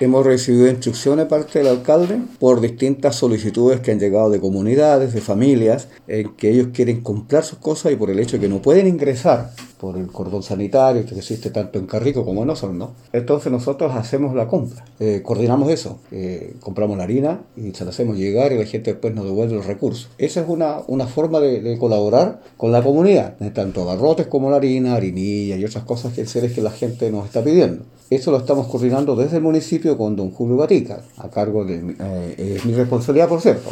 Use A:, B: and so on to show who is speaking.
A: Hemos recibido instrucciones parte del alcalde por distintas solicitudes que han llegado de comunidades, de familias, en que ellos quieren comprar sus cosas y por el hecho de que no pueden ingresar por el cordón sanitario que existe tanto en Carrico como en Osorno, entonces nosotros hacemos la compra, eh, coordinamos eso, eh, compramos la harina y se la hacemos llegar y la gente después nos devuelve los recursos. Esa es una, una forma de, de colaborar con la comunidad, tanto barrotes como la harina, harinilla y otras cosas que que la gente nos está pidiendo. Eso lo estamos coordinando desde el municipio con don Julio Gatica, a cargo de eh, es mi responsabilidad, por cierto.